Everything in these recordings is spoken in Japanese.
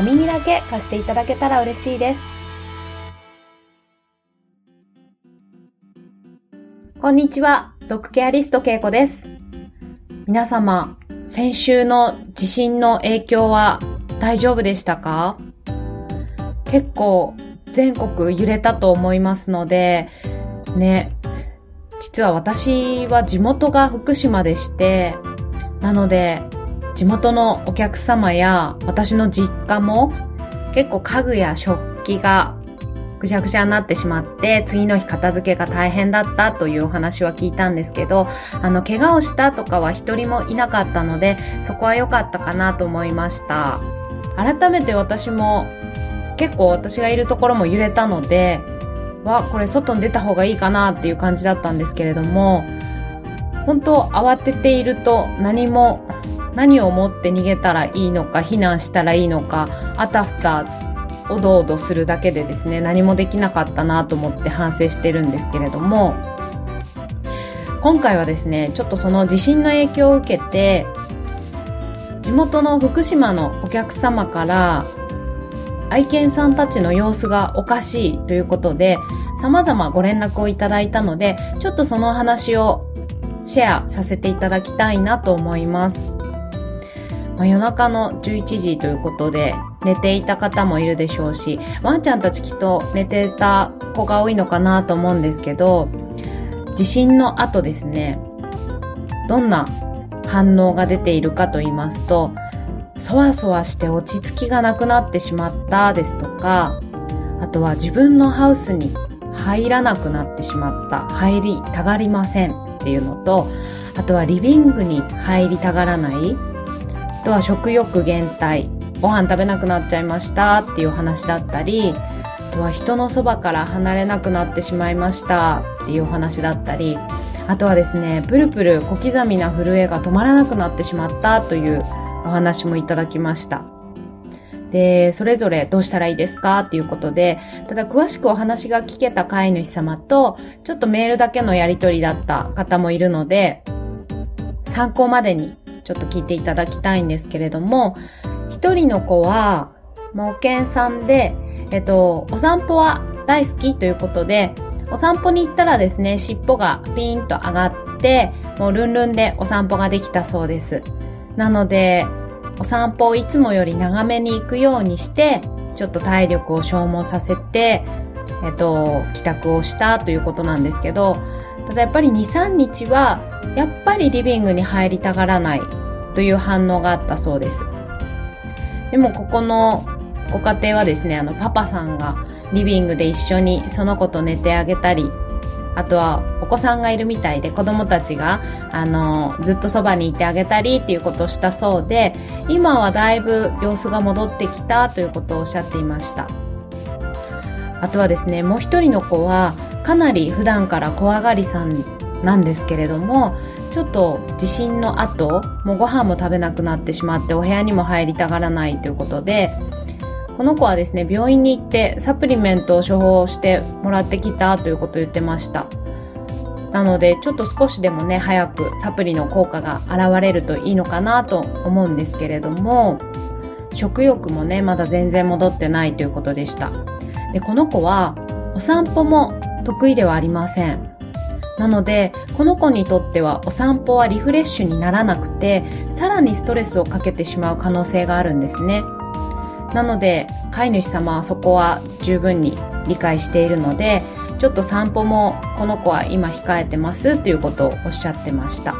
お耳だけ貸していただけたら嬉しいです。こんにちは、ドッグケアリストけいこです。皆様、先週の地震の影響は大丈夫でしたか？結構全国揺れたと思いますので、ね、実は私は地元が福島でして、なので、地元のお客様や私の実家も結構家具や食器がぐちゃぐちゃになってしまって、次の日片付けが大変だったというお話は聞いたんですけど、あの、怪我をしたとかは一人もいなかったので、そこは良かったかなと思いました。改めて私も結構私がいるところも揺れたので、わ、これ外に出た方がいいかなっていう感じだったんですけれども、本当慌てていると何も何を思って逃げたらいいのか避難したらいいのかあたふたおどおどするだけでですね何もできなかったなと思って反省してるんですけれども今回はですねちょっとその地震の影響を受けて地元の福島のお客様から愛犬さんたちの様子がおかしいということで様々ご連絡をいただいたのでちょっとそのお話をシェアさせていただきたいなと思います。まあ、夜中の11時ということで寝ていた方もいるでしょうし、ワンちゃんたちきっと寝てた子が多いのかなと思うんですけど、地震の後ですね、どんな反応が出ているかと言いますと、そわそわして落ち着きがなくなってしまったですとか、あとは自分のハウスに入らなくなってしまった、入りたがりませんっていうのと、あとはリビングに入りたがらない、あとは食欲減退、ご飯食べなくなっちゃいました。っていう話だったり、あとは人のそばから離れなくなってしまいました。っていうお話だったり、あとはですね、プルプル小刻みな震えが止まらなくなってしまった。というお話もいただきました。で、それぞれどうしたらいいですか？っていうことで、ただ詳しくお話が聞けた飼い主様と、ちょっとメールだけのやり取りだった方もいるので、参考までにちょっと聞いていただきたいんですけれども、一人の子は、冒険さんで、えっと、お散歩は大好きということで、お散歩に行ったらですね、尻尾がピーンと上がって、もうルンルンでお散歩ができたそうです。なので、お散歩をいつもより長めに行くようにして、ちょっと体力を消耗させて、えっと、帰宅をしたということなんですけど、ただやっぱり2、3日は、やっぱりリビングに入りたがらないという反応があったそうです。でもここのご家庭はですね、あの、パパさんがリビングで一緒にその子と寝てあげたり、あとはお子さんがいるみたいで子供たちがあのずっとそばにいてあげたりっていうことをしたそうで今はだいぶ様子が戻ってきたということをおっしゃっていましたあとはですねもう一人の子はかなり普段から怖がりさんなんですけれどもちょっと地震の後もうご飯も食べなくなってしまってお部屋にも入りたがらないということでこの子はですね、病院に行ってサプリメントを処方してもらってきたということを言ってました。なので、ちょっと少しでもね、早くサプリの効果が現れるといいのかなと思うんですけれども、食欲もね、まだ全然戻ってないということでした。で、この子は、お散歩も得意ではありません。なので、この子にとってはお散歩はリフレッシュにならなくて、さらにストレスをかけてしまう可能性があるんですね。なので飼い主様はそこは十分に理解しているのでちょっと散歩もこの子は今控えてますということをおっしゃってました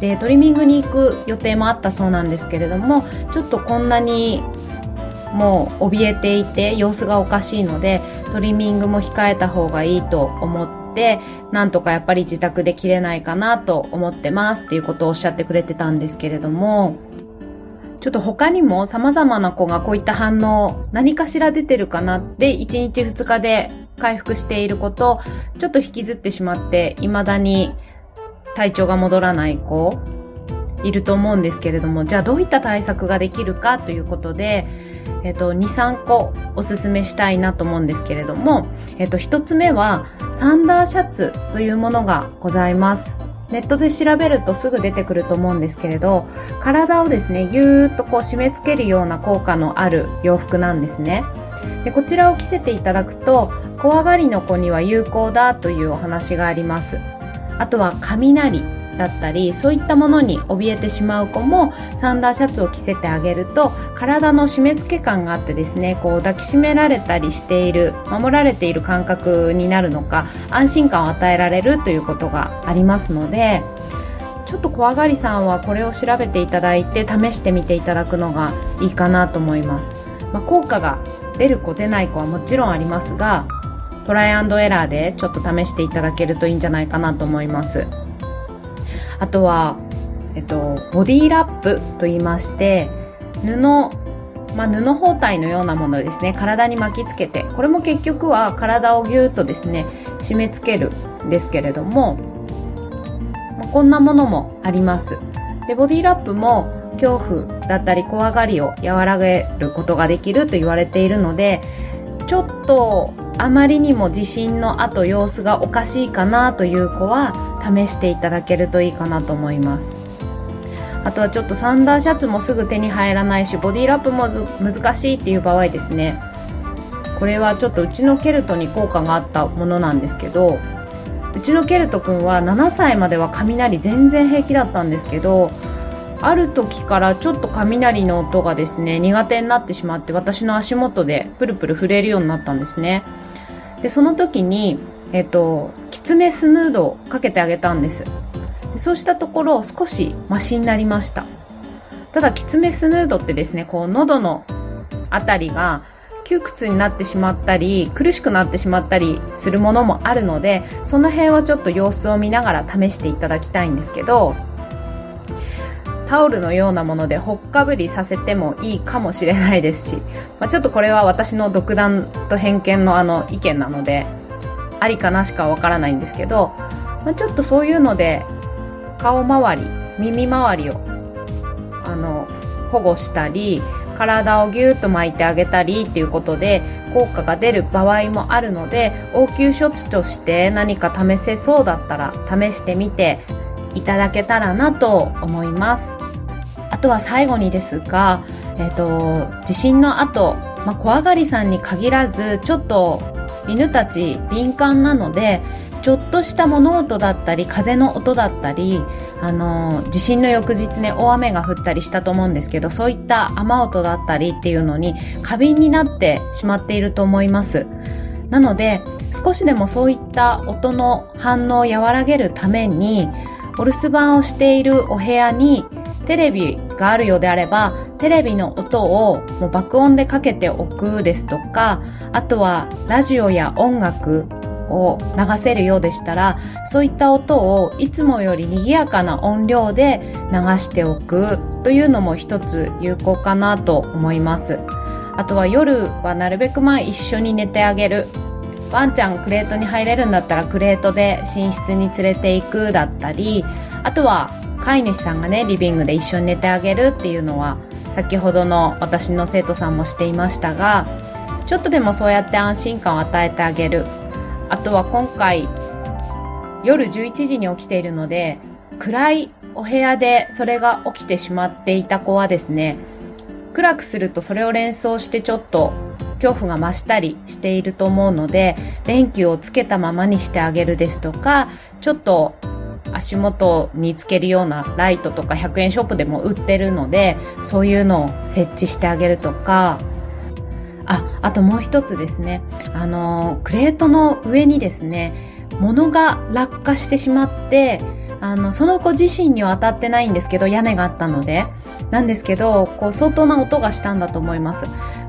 でトリミングに行く予定もあったそうなんですけれどもちょっとこんなにもう怯えていて様子がおかしいのでトリミングも控えた方がいいと思ってなんとかやっぱり自宅で切れないかなと思ってますっていうことをおっしゃってくれてたんですけれどもちょっと他にも様々な子がこういった反応、何かしら出てるかなって1日2日で回復している子と、ちょっと引きずってしまって、未だに体調が戻らない子、いると思うんですけれども、じゃあどういった対策ができるかということで、えっと、2、3個おすすめしたいなと思うんですけれども、えっと、1つ目は、サンダーシャツというものがございます。ネットで調べるとすぐ出てくると思うんですけれど、体をですね、ぎゅーっとこう締め付けるような効果のある洋服なんですね。で、こちらを着せていただくと、怖がりの子には有効だというお話があります。あとは雷だったりそういったものに怯えてしまう子もサンダーシャツを着せてあげると体の締め付け感があってですねこう抱きしめられたりしている守られている感覚になるのか安心感を与えられるということがありますのでちょっと怖がりさんはこれを調べていただいて試してみていただくのがいいかなと思います、まあ、効果が出る子出ない子はもちろんありますがトライアンドエラーでちょっと試していただけるといいんじゃないかなと思います。あとは、えっと、ボディラップと言いまして、布、まあ、布包帯のようなものですね、体に巻きつけて、これも結局は体をぎゅーっとですね、締め付けるんですけれども、まあ、こんなものもあります。で、ボディラップも恐怖だったり怖がりを和らげることができると言われているので、ちょっとあまりにも地震の後様子がおかしいかなという子は試していただけるといいかなと思います。あとはちょっとサンダーシャツもすぐ手に入らないしボディラップも難しいっていう場合ですね。これはちょっとうちのケルトに効果があったものなんですけどうちのケルト君は7歳までは雷全然平気だったんですけどある時からちょっと雷の音がですね苦手になってしまって私の足元でプルプル震えるようになったんですね。で、その時に、えっ、と、きつめスヌードをかけてあげたんです。でそうしたところ、少しマシになりました。ただ、きつめスヌードってですね、こう、喉のあたりが窮屈になってしまったり、苦しくなってしまったりするものもあるので、その辺はちょっと様子を見ながら試していただきたいんですけど、タオルのようなものでほっかぶりさせてもいいかもしれないですし、まあ、ちょっとこれは私の独断と偏見のあの意見なので、ありかなしかわからないんですけど、まあ、ちょっとそういうので、顔周り、耳周りを、あの、保護したり、体をぎゅーっと巻いてあげたりっていうことで効果が出る場合もあるので応急処置として何か試せそうだったら試してみていただけたらなと思います。あとは最後にですが、えっ、と、地震の後、まあ、怖がりさんに限らず、ちょっと犬たち敏感なので、ちょっとした物音だったり、風の音だったり、あの、地震の翌日ね、大雨が降ったりしたと思うんですけど、そういった雨音だったりっていうのに過敏になってしまっていると思います。なので、少しでもそういった音の反応を和らげるために、お留守番をしているお部屋にテレビがあるようであれば、テレビの音をもう爆音でかけておくですとか、あとはラジオや音楽を流せるようでしたら、そういった音をいつもより賑やかな音量で流しておくというのも一つ有効かなと思います。あとは夜はなるべく前一緒に寝てあげるワンちゃんクレートに入れるんだったらクレートで寝室に連れて行くだったりあとは飼い主さんがねリビングで一緒に寝てあげるっていうのは先ほどの私の生徒さんもしていましたがちょっとでもそうやって安心感を与えてあげる。あとは今回夜11時に起きているので暗いお部屋でそれが起きてしまっていた子はですね暗くするとそれを連想してちょっと恐怖が増したりしていると思うので、電気をつけたままにしてあげるですとか、ちょっと足元につけるようなライトとか100円ショップでも売ってるので、そういうのを設置してあげるとか、あ、あともう一つですね。あの、クレートの上にですね、物が落下してしまって、あの、その子自身には当たってないんですけど、屋根があったので。なんですけど、こう、相当な音がしたんだと思います。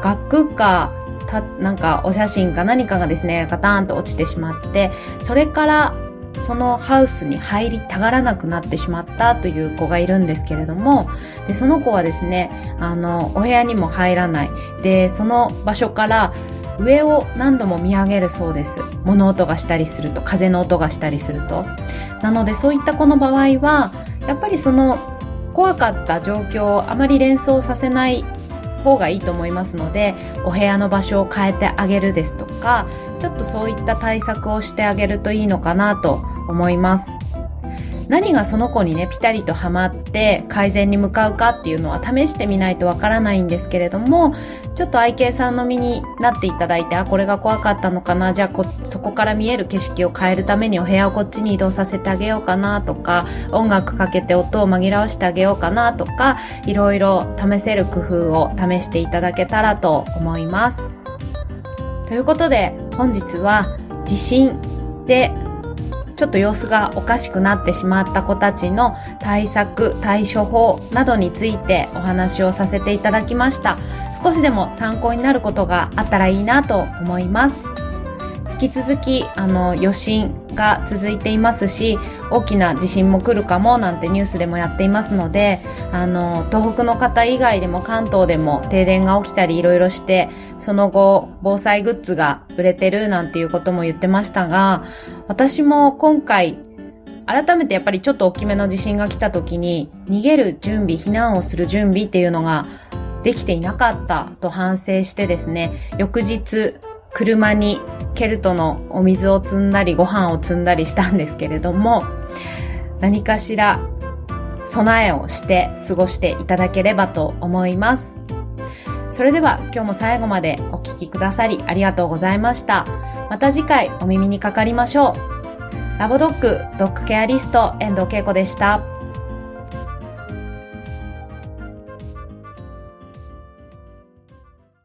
額か、た、なんかお写真か何かがですね、ガタンと落ちてしまって、それからそのハウスに入りたがらなくなってしまったという子がいるんですけれども、で、その子はですね、あの、お部屋にも入らない。で、その場所から上を何度も見上げるそうです。物音がしたりすると、風の音がしたりすると。なのでそういった子の場合は、やっぱりその怖かった状況をあまり連想させない方がいいと思いますのでお部屋の場所を変えてあげるですとかちょっとそういった対策をしてあげるといいのかなと思います何がその子にね、ピタリとハマって改善に向かうかっていうのは試してみないとわからないんですけれども、ちょっと愛犬さんの身になっていただいて、あ、これが怖かったのかな、じゃあこ、そこから見える景色を変えるためにお部屋をこっちに移動させてあげようかなとか、音楽かけて音を紛らわしてあげようかなとか、いろいろ試せる工夫を試していただけたらと思います。ということで、本日は地震でちょっと様子がおかしくなってしまった子たちの対策、対処法などについてお話をさせていただきました。少しでも参考になることがあったらいいなと思います。引き続き、あの、余震が続いていますし、大きな地震も来るかもなんてニュースでもやっていますので、あの、東北の方以外でも関東でも停電が起きたりいろいろして、その後、防災グッズが売れてるなんていうことも言ってましたが、私も今回、改めてやっぱりちょっと大きめの地震が来た時に、逃げる準備、避難をする準備っていうのができていなかったと反省してですね、翌日、車にケルトのお水を積んだりご飯を積んだりしたんですけれども、何かしら備えをして過ごしていただければと思います。それでは今日も最後までお聴きくださりありがとうございました。また次回お耳にかかりましょう。ラボドッグドッグケアリスト遠藤恵子でした。